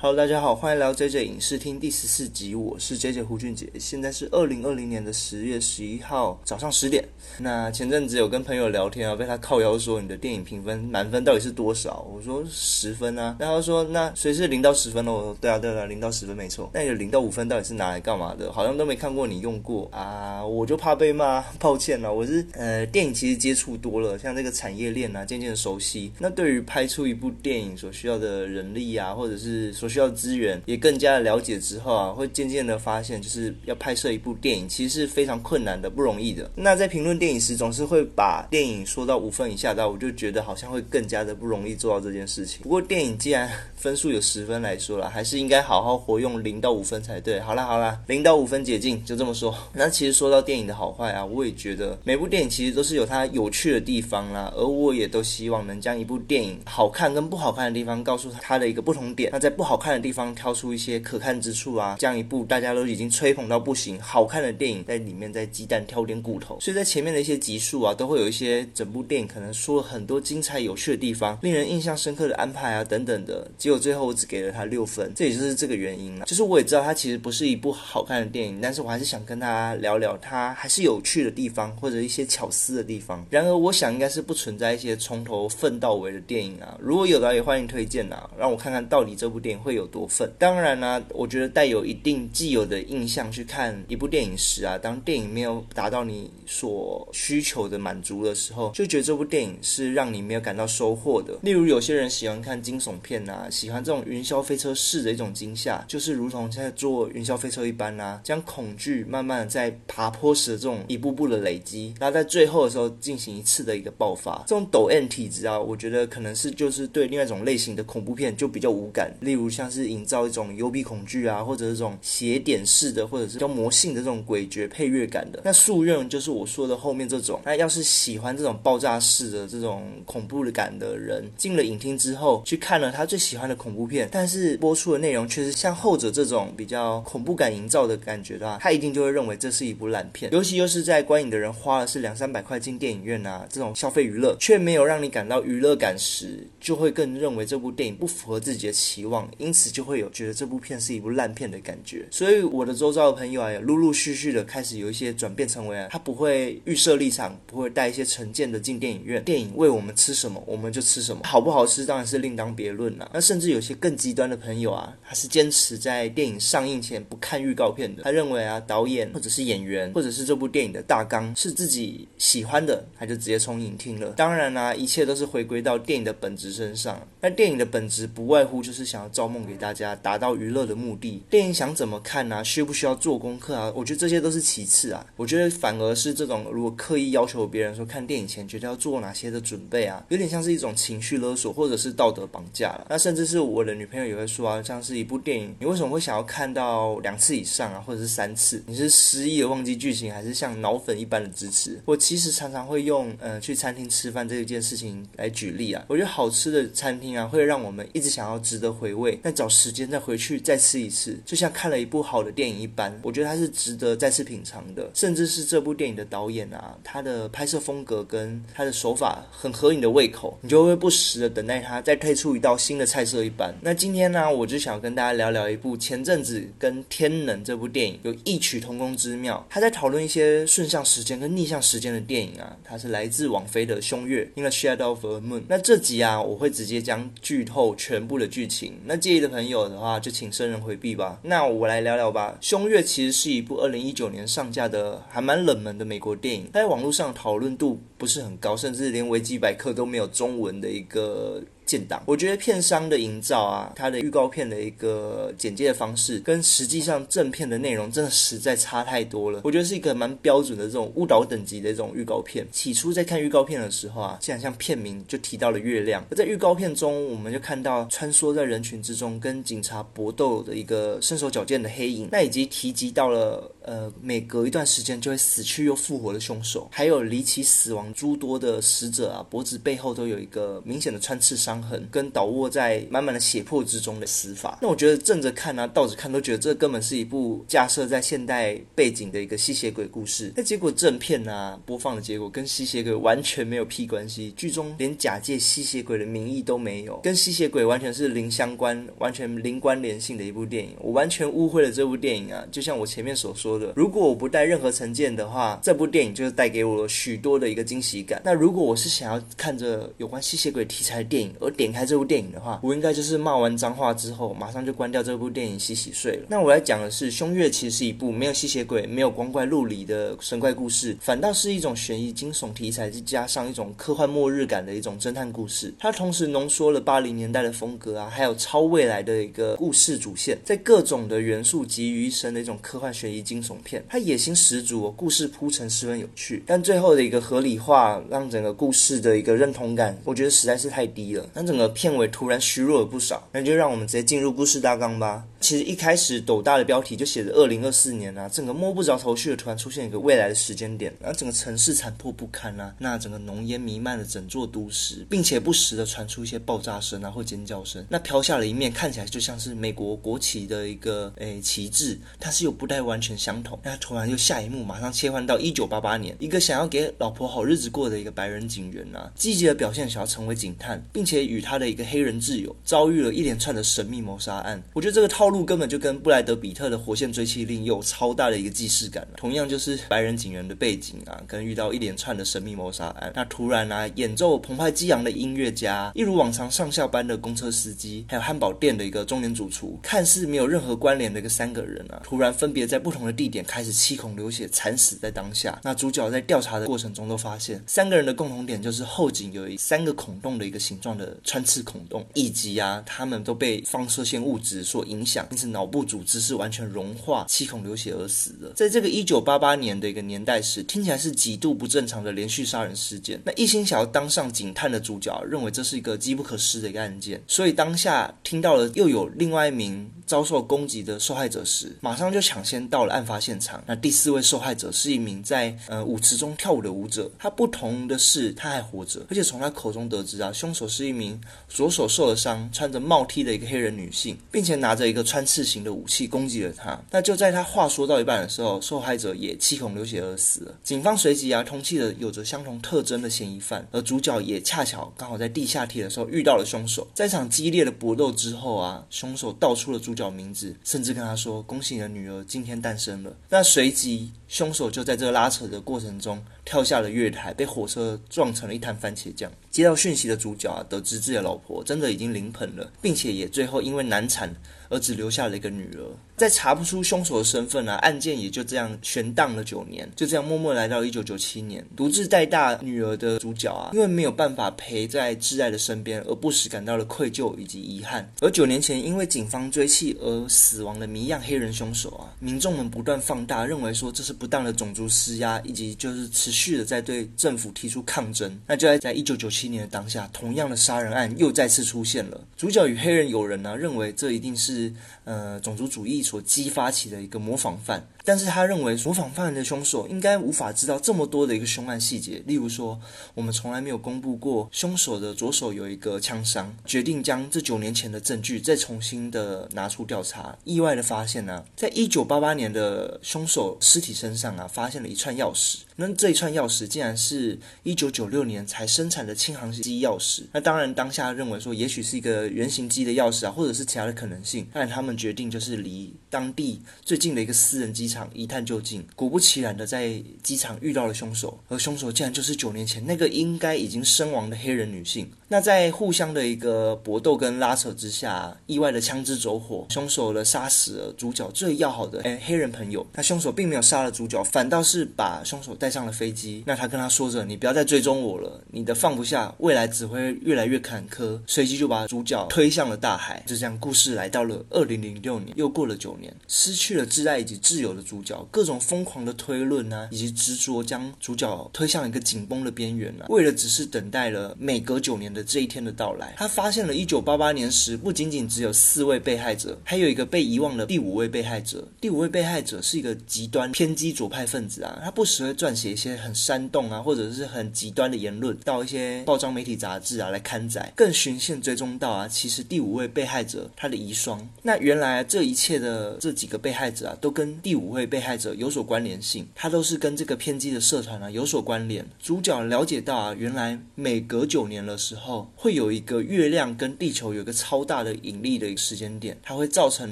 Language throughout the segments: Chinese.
Hello，大家好，欢迎来到 JJ 影视厅第十四集，我是 JJ 胡俊杰，现在是二零二零年的十月十一号早上十点。那前阵子有跟朋友聊天啊，被他靠腰说你的电影评分满分到底是多少？我说十分啊，然后说那谁是零到十分呢？我说对啊对啊，零到十分没错。那你的零到五分到底是拿来干嘛的？好像都没看过你用过啊，我就怕被骂，抱歉了。我是呃电影其实接触多了，像这个产业链啊，渐渐熟悉。那对于拍出一部电影所需要的人力啊，或者是说需要资源也更加的了解之后啊，会渐渐的发现，就是要拍摄一部电影，其实是非常困难的，不容易的。那在评论电影时，总是会把电影说到五分以下，那我就觉得好像会更加的不容易做到这件事情。不过电影既然分数有十分来说了，还是应该好好活用零到五分才对。好啦好啦，零到五分解禁，就这么说。那其实说到电影的好坏啊，我也觉得每部电影其实都是有它有趣的地方啦，而我也都希望能将一部电影好看跟不好看的地方告诉它的一个不同点。那在不好看的地方。挑出一些可看之处啊，将一部大家都已经吹捧到不行、好看的电影，在里面再鸡蛋挑点骨头。所以在前面的一些集数啊，都会有一些整部电影可能说了很多精彩有趣的地方，令人印象深刻的安排啊等等的。结果最后我只给了他六分，这也就是这个原因了。就是我也知道它其实不是一部好看的电影，但是我还是想跟大家聊聊它还是有趣的地方或者一些巧思的地方。然而我想应该是不存在一些从头奋到尾的电影啊，如果有的也欢迎推荐啊，让我看看到底这部电影会有多。份当然呢，我觉得带有一定既有的印象去看一部电影时啊，当电影没有达到你所需求的满足的时候，就觉得这部电影是让你没有感到收获的。例如有些人喜欢看惊悚片啊，喜欢这种云霄飞车式的一种惊吓，就是如同在坐云霄飞车一般啊，将恐惧慢慢的在爬坡时的这种一步步的累积，然后在最后的时候进行一次的一个爆发。这种抖 N 体质啊，我觉得可能是就是对另外一种类型的恐怖片就比较无感，例如像是。营造一种幽闭恐惧啊，或者这种斜点式的，或者是叫魔性的这种诡谲配乐感的。那夙愿就是我说的后面这种。那要是喜欢这种爆炸式的这种恐怖的感的人，进了影厅之后去看了他最喜欢的恐怖片，但是播出的内容却是像后者这种比较恐怖感营造的感觉的话，他一定就会认为这是一部烂片。尤其又是在观影的人花了是两三百块进电影院啊，这种消费娱乐却没有让你感到娱乐感时，就会更认为这部电影不符合自己的期望，因此就。会有觉得这部片是一部烂片的感觉，所以我的周遭的朋友啊，也陆陆续续的开始有一些转变，成为啊，他不会预设立场，不会带一些成见的进电影院。电影为我们吃什么，我们就吃什么，好不好吃当然是另当别论了。那甚甚至有些更极端的朋友啊，他是坚持在电影上映前不看预告片的。他认为啊，导演或者是演员，或者是这部电影的大纲是自己喜欢的，他就直接冲影厅了。当然啦，一切都是回归到电影的本质身上。那电影的本质不外乎就是想要造梦给大家。达到娱乐的目的，电影想怎么看呢？需不需要做功课啊？我觉得这些都是其次啊。我觉得反而是这种如果刻意要求别人说看电影前觉得要做哪些的准备啊，有点像是一种情绪勒索或者是道德绑架了。那甚至是我的女朋友也会说啊，像是一部电影，你为什么会想要看到两次以上啊，或者是三次？你是失忆的忘记剧情，还是像脑粉一般的支持？我其实常常会用呃去餐厅吃饭这一件事情来举例啊。我觉得好吃的餐厅啊，会让我们一直想要值得回味，但找时。间再回去再吃一次，就像看了一部好的电影一般，我觉得它是值得再次品尝的。甚至是这部电影的导演啊，他的拍摄风格跟他的手法很合你的胃口，你就会不时的等待他再推出一道新的菜色一般。那今天呢，我就想跟大家聊聊一部前阵子跟《天能》这部电影有异曲同工之妙。他在讨论一些顺向时间跟逆向时间的电影啊，它是来自王菲的《凶月》（In the Shadow of a Moon）。那这集啊，我会直接将剧透全部的剧情。那介意的朋友。的话就请生人回避吧。那我来聊聊吧。《凶月》其实是一部二零一九年上架的还蛮冷门的美国电影，它在网络上讨论度不是很高，甚至连维基百科都没有中文的一个。建档，我觉得片商的营造啊，它的预告片的一个简介的方式，跟实际上正片的内容真的实在差太多了。我觉得是一个蛮标准的这种误导等级的这种预告片。起初在看预告片的时候啊，竟然像片名就提到了月亮，而在预告片中，我们就看到穿梭在人群之中跟警察搏斗的一个身手矫健的黑影，那以及提及到了。呃每隔一段时间就会死去又复活的凶手，还有离奇死亡诸多的死者啊，脖子背后都有一个明显的穿刺伤痕，跟倒卧在满满的血泊之中的死法。那我觉得正着看啊，倒着看都觉得这根本是一部架设在现代背景的一个吸血鬼故事。那结果正片啊播放的结果跟吸血鬼完全没有屁关系，剧中连假借吸血鬼的名义都没有，跟吸血鬼完全是零相关、完全零关联性的一部电影。我完全误会了这部电影啊！就像我前面所说的，如果我不带任何成见的话，这部电影就是带给我许多的一个惊喜感。那如果我是想要看着有关吸血鬼题材的电影而点开这部电影的话，我应该就是骂完脏话之后，马上就关掉这部电影洗洗睡了。那我来讲的是，《凶月》其实是一部没有吸血鬼、没有光怪陆离的神怪故事，反倒是一种悬疑惊悚题材，再加上一种科幻末日感的一种侦探故事。它同时浓缩了八零年代的风格啊，还有超未来的一个故事主线，在各种的元素集于一身的一种科幻悬疑惊悚片。它野心十足，故事铺陈十分有趣，但最后的一个合理化，让整个故事的一个认同感，我觉得实在是太低了。那整个片尾突然虚弱了不少，那就让我们直接进入故事大纲吧。其实一开始斗大的标题就写着二零二四年啊，整个摸不着头绪的突然出现一个未来的时间点，然后整个城市残破不堪啊，那整个浓烟弥漫了整座都市，并且不时的传出一些爆炸声啊或尖叫声，那飘下了一面看起来就像是美国国旗的一个诶旗帜，但是又不太完全相同。那突然又下一幕，马上切换到一九八八年，一个想要给老婆好日子过的一个白人警员啊，积极的表现想要成为警探，并且与他的一个黑人挚友遭遇了一连串的神秘谋杀案。我觉得这个套。路根本就跟布莱德比特的《活线追缉令》有超大的一个既视感，同样就是白人警员的背景啊，跟遇到一连串的神秘谋杀案。那突然啊，演奏澎湃激昂的音乐家，一如往常上下班的公车司机，还有汉堡店的一个中年主厨，看似没有任何关联的一个三个人啊，突然分别在不同的地点开始七孔流血，惨死在当下。那主角在调查的过程中都发现，三个人的共同点就是后颈有三个孔洞的一个形状的穿刺孔洞，以及啊，他们都被放射线物质所影响。因此，脑部组织是完全融化、气孔流血而死的。在这个一九八八年的一个年代时，听起来是极度不正常的连续杀人事件。那一心想要当上警探的主角认为这是一个机不可失的一个案件，所以当下听到了又有另外一名遭受攻击的受害者时，马上就抢先到了案发现场。那第四位受害者是一名在呃舞池中跳舞的舞者，他不同的是他还活着，而且从他口中得知啊，凶手是一名左手受了伤、穿着帽 T 的一个黑人女性，并且拿着一个。穿刺型的武器攻击了他，那就在他话说到一半的时候，受害者也七孔流血而死了。警方随即啊通缉了有着相同特征的嫌疑犯，而主角也恰巧刚好在地下铁的时候遇到了凶手。在场激烈的搏斗之后啊，凶手道出了主角名字，甚至跟他说：“恭喜你的女儿今天诞生了。”那随即凶手就在这个拉扯的过程中跳下了月台，被火车撞成了一滩番茄酱。接到讯息的主角啊，得知自己的老婆真的已经临盆了，并且也最后因为难产。而只留下了一个女儿，在查不出凶手的身份啊，案件也就这样悬荡了九年，就这样默默来到一九九七年，独自带大女儿的主角啊，因为没有办法陪在挚爱的身边，而不时感到了愧疚以及遗憾。而九年前因为警方追缉而死亡的谜样黑人凶手啊，民众们不断放大，认为说这是不当的种族施压，以及就是持续的在对政府提出抗争。那就在在一九九七年的当下，同样的杀人案又再次出现了，主角与黑人友人呢，认为这一定。是呃种族主义所激发起的一个模仿犯。但是他认为模仿犯人的凶手应该无法知道这么多的一个凶案细节，例如说我们从来没有公布过凶手的左手有一个枪伤，决定将这九年前的证据再重新的拿出调查。意外的发现呢，在一九八八年的凶手尸体身上啊，发现了一串钥匙。那这一串钥匙竟然是一九九六年才生产的轻航机钥匙。那当然当下认为说，也许是一个原型机的钥匙啊，或者是其他的可能性。但他们决定就是离当地最近的一个私人机场。一探究竟，果不其然的在机场遇到了凶手，而凶手竟然就是九年前那个应该已经身亡的黑人女性。那在互相的一个搏斗跟拉扯之下，意外的枪支走火，凶手呢杀死了主角最要好的诶黑人朋友。那凶手并没有杀了主角，反倒是把凶手带上了飞机。那他跟他说着：“你不要再追踪我了，你的放不下，未来只会越来越坎坷。”随即就把主角推向了大海。就这样，故事来到了二零零六年，又过了九年，失去了挚爱以及挚友的主角，各种疯狂的推论呢，以及执着将主角推向一个紧绷的边缘啊，为了只是等待了每隔九年的。的这一天的到来。他发现了一九八八年时不仅仅只有四位被害者，还有一个被遗忘的第五位被害者。第五位被害者是一个极端偏激左派分子啊，他不时会撰写一些很煽动啊，或者是很极端的言论到一些报章媒体杂志啊来刊载，更循线追踪到啊，其实第五位被害者他的遗孀。那原来这一切的这几个被害者啊，都跟第五位被害者有所关联性，他都是跟这个偏激的社团啊有所关联。主角了解到啊，原来每隔九年的时候，会有一个月亮跟地球有一个超大的引力的一个时间点，它会造成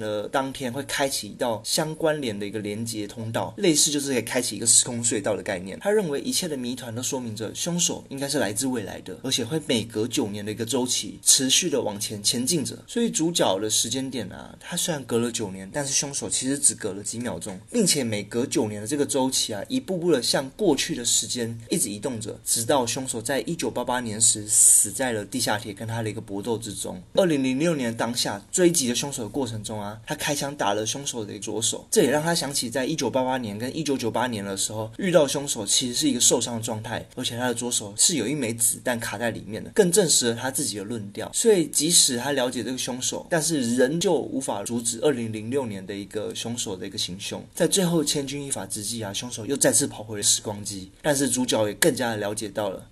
了当天会开启一道相关联的一个连接通道，类似就是可以开启一个时空隧道的概念。他认为一切的谜团都说明着凶手应该是来自未来的，而且会每隔九年的一个周期持续的往前前进着。所以主角的时间点啊，他虽然隔了九年，但是凶手其实只隔了几秒钟，并且每隔九年的这个周期啊，一步步的向过去的时间一直移动着，直到凶手在一九八八年时死在在了地下铁跟他的一个搏斗之中。二零零六年当下追击的凶手的过程中啊，他开枪打了凶手的左手，这也让他想起在一九八八年跟一九九八年的时候遇到凶手其实是一个受伤的状态，而且他的左手是有一枚子弹卡在里面的，更证实了他自己的论调。所以即使他了解这个凶手，但是仍旧无法阻止二零零六年的一个凶手的一个行凶。在最后千钧一发之际啊，凶手又再次跑回了时光机，但是主角也更加的了解到了。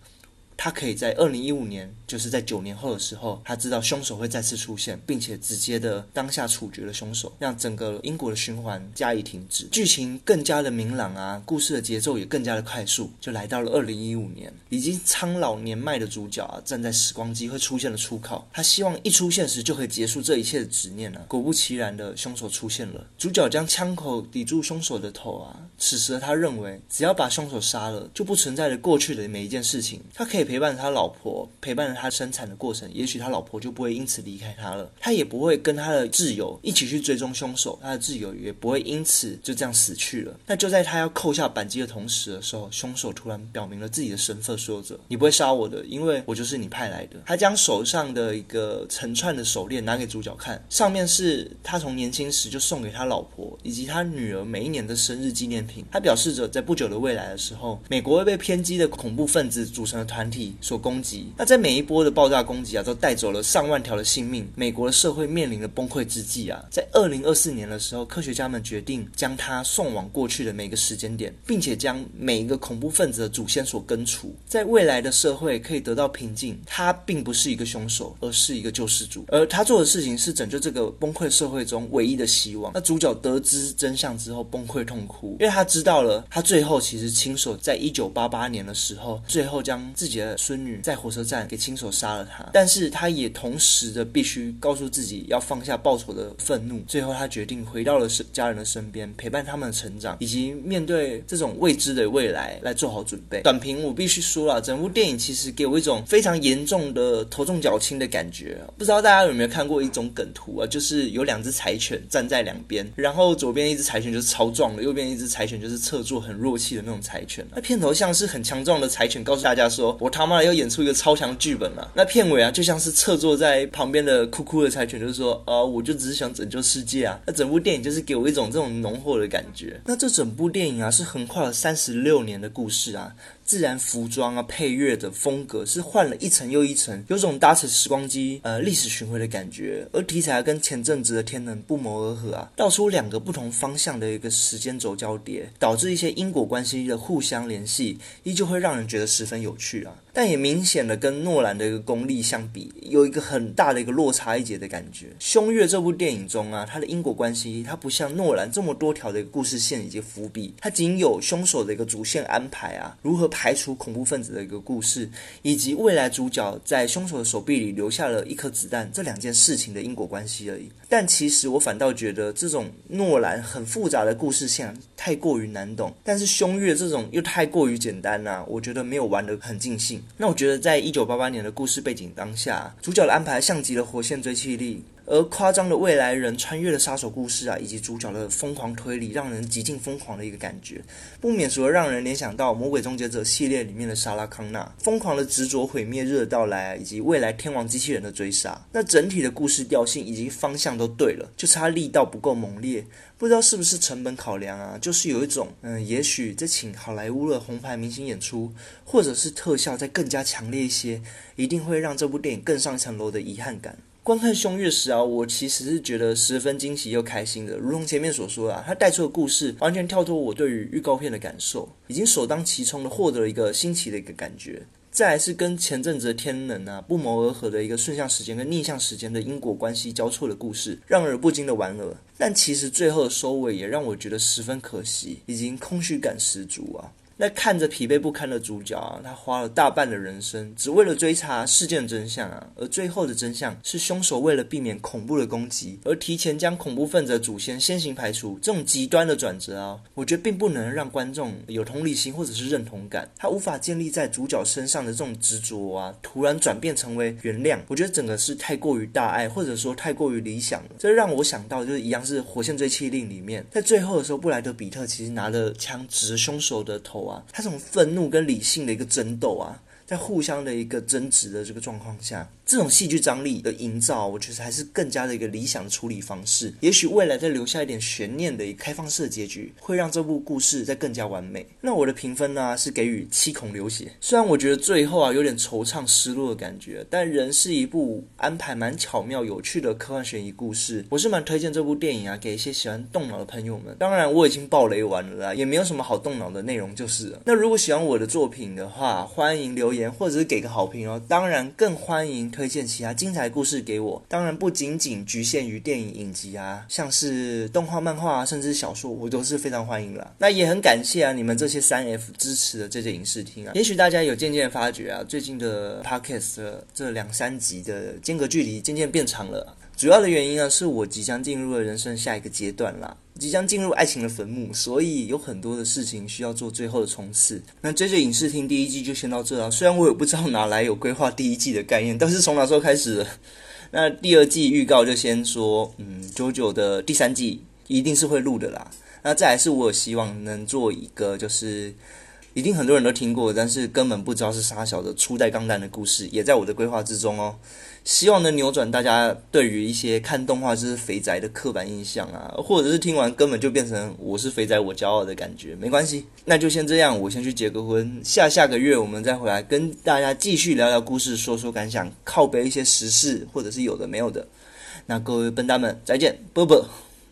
他可以在二零一五年，就是在九年后的时候，他知道凶手会再次出现，并且直接的当下处决了凶手，让整个英国的循环加以停止，剧情更加的明朗啊，故事的节奏也更加的快速，就来到了二零一五年，已经苍老年迈的主角啊，站在时光机会出现的出口，他希望一出现时就可以结束这一切的执念啊。果不其然的，凶手出现了，主角将枪口抵住凶手的头啊，此时他认为，只要把凶手杀了，就不存在了过去的每一件事情，他可以。陪伴他老婆，陪伴着他生产的过程，也许他老婆就不会因此离开他了，他也不会跟他的挚友一起去追踪凶手，他的挚友也不会因此就这样死去了。那就在他要扣下扳机的同时的时候，凶手突然表明了自己的身份，说着：“你不会杀我的，因为我就是你派来的。”他将手上的一个成串的手链拿给主角看，上面是他从年轻时就送给他老婆以及他女儿每一年的生日纪念品。他表示着，在不久的未来的时候，美国会被偏激的恐怖分子组成的团体。所攻击，那在每一波的爆炸攻击啊，都带走了上万条的性命。美国的社会面临了崩溃之际啊，在二零二四年的时候，科学家们决定将它送往过去的每个时间点，并且将每一个恐怖分子的祖先所根除，在未来的社会可以得到平静。他并不是一个凶手，而是一个救世主，而他做的事情是拯救这个崩溃社会中唯一的希望。那主角得知真相之后崩溃痛哭，因为他知道了，他最后其实亲手在一九八八年的时候，最后将自己的。孙女在火车站给亲手杀了他，但是他也同时的必须告诉自己要放下报仇的愤怒。最后，他决定回到了家人的身边，陪伴他们的成长，以及面对这种未知的未来来做好准备。短评我必须说了，整部电影其实给我一种非常严重的头重脚轻的感觉。不知道大家有没有看过一种梗图啊？就是有两只柴犬站在两边，然后左边一只柴犬就是超壮的，右边一只柴犬就是侧坐很弱气的那种柴犬。那片头像是很强壮的柴犬，告诉大家说：“我他妈的要演出一个超强剧本了。那片尾啊，就像是侧坐在旁边的酷酷的柴犬，就是说，啊，我就只是想拯救世界啊。那整部电影就是给我一种这种浓厚的感觉。那这整部电影啊，是横跨了三十六年的故事啊。自然服装啊，配乐的风格是换了一层又一层，有种搭乘时光机呃历史巡回的感觉。而题材跟前阵子的天能不谋而合啊，道出两个不同方向的一个时间轴交叠，导致一些因果关系的互相联系，依旧会让人觉得十分有趣啊。但也明显的跟诺兰的一个功力相比，有一个很大的一个落差一截的感觉。《凶月》这部电影中啊，它的因果关系，它不像诺兰这么多条的一个故事线以及伏笔，它仅有凶手的一个主线安排啊，如何排除恐怖分子的一个故事，以及未来主角在凶手的手臂里留下了一颗子弹这两件事情的因果关系而已。但其实我反倒觉得这种诺兰很复杂的故事线太过于难懂，但是《凶月》这种又太过于简单呐，我觉得没有玩得很尽兴。那我觉得，在一九八八年的故事背景当下，主角的安排像极了《火线追气力》。而夸张的未来人穿越的杀手故事啊，以及主角的疯狂推理，让人极尽疯狂的一个感觉，不免除了让人联想到《魔鬼终结者》系列里面的莎拉康纳疯狂的执着毁灭日的到来，以及未来天王机器人的追杀。那整体的故事调性以及方向都对了，就差力道不够猛烈。不知道是不是成本考量啊？就是有一种，嗯，也许在请好莱坞的红牌明星演出，或者是特效再更加强烈一些，一定会让这部电影更上一层楼的遗憾感。观看《凶月》时啊，我其实是觉得十分惊喜又开心的。如同前面所说啊，它带出的故事完全跳脱我对于预告片的感受，已经首当其冲的获得了一个新奇的一个感觉。再来是跟前阵子的《天能》啊不谋而合的一个顺向时间跟逆向时间的因果关系交错的故事，让人不禁的玩乐。但其实最后的收尾也让我觉得十分可惜，已经空虚感十足啊。那看着疲惫不堪的主角啊，他花了大半的人生，只为了追查事件真相啊。而最后的真相是，凶手为了避免恐怖的攻击，而提前将恐怖分子的祖先先行排除。这种极端的转折啊，我觉得并不能让观众有同理心或者是认同感。他无法建立在主角身上的这种执着啊，突然转变成为原谅，我觉得整个是太过于大爱，或者说太过于理想了。这让我想到，就是一样是《火线追缉令》里面，在最后的时候，布莱德比特其实拿着枪指着凶手的头啊。他这种愤怒跟理性的一个争斗啊，在互相的一个争执的这个状况下。这种戏剧张力的营造，我觉得还是更加的一个理想的处理方式。也许未来再留下一点悬念的一个开放式的结局，会让这部故事再更加完美。那我的评分呢是给予七孔流血。虽然我觉得最后啊有点惆怅失落的感觉，但仍是一部安排蛮巧妙有趣的科幻悬疑故事。我是蛮推荐这部电影啊，给一些喜欢动脑的朋友们。当然我已经爆雷完了啦，也没有什么好动脑的内容就是了。那如果喜欢我的作品的话，欢迎留言或者是给个好评哦。当然更欢迎。推荐其他精彩故事给我，当然不仅仅局限于电影影集啊，像是动画、漫画啊，甚至小说，我都是非常欢迎啦。那也很感谢啊，你们这些三 F 支持的这些影视厅啊，也许大家有渐渐发觉啊，最近的 Podcast 这两三集的间隔距离渐渐变长了。主要的原因呢，是我即将进入了人生下一个阶段啦。即将进入爱情的坟墓，所以有很多的事情需要做最后的冲刺。那追着影视厅第一季就先到这了。虽然我也不知道哪来有规划第一季的概念，但是从哪时候开始？那第二季预告就先说，嗯，九九的第三季一定是会录的啦。那再来是我希望能做一个，就是一定很多人都听过，但是根本不知道是沙小的初代钢弹的故事，也在我的规划之中哦。希望能扭转大家对于一些看动画就是肥宅的刻板印象啊，或者是听完根本就变成我是肥宅我骄傲的感觉，没关系，那就先这样，我先去结个婚，下下个月我们再回来跟大家继续聊聊故事，说说感想，靠背一些时事或者是有的没有的。那各位笨蛋们再见，啵啵。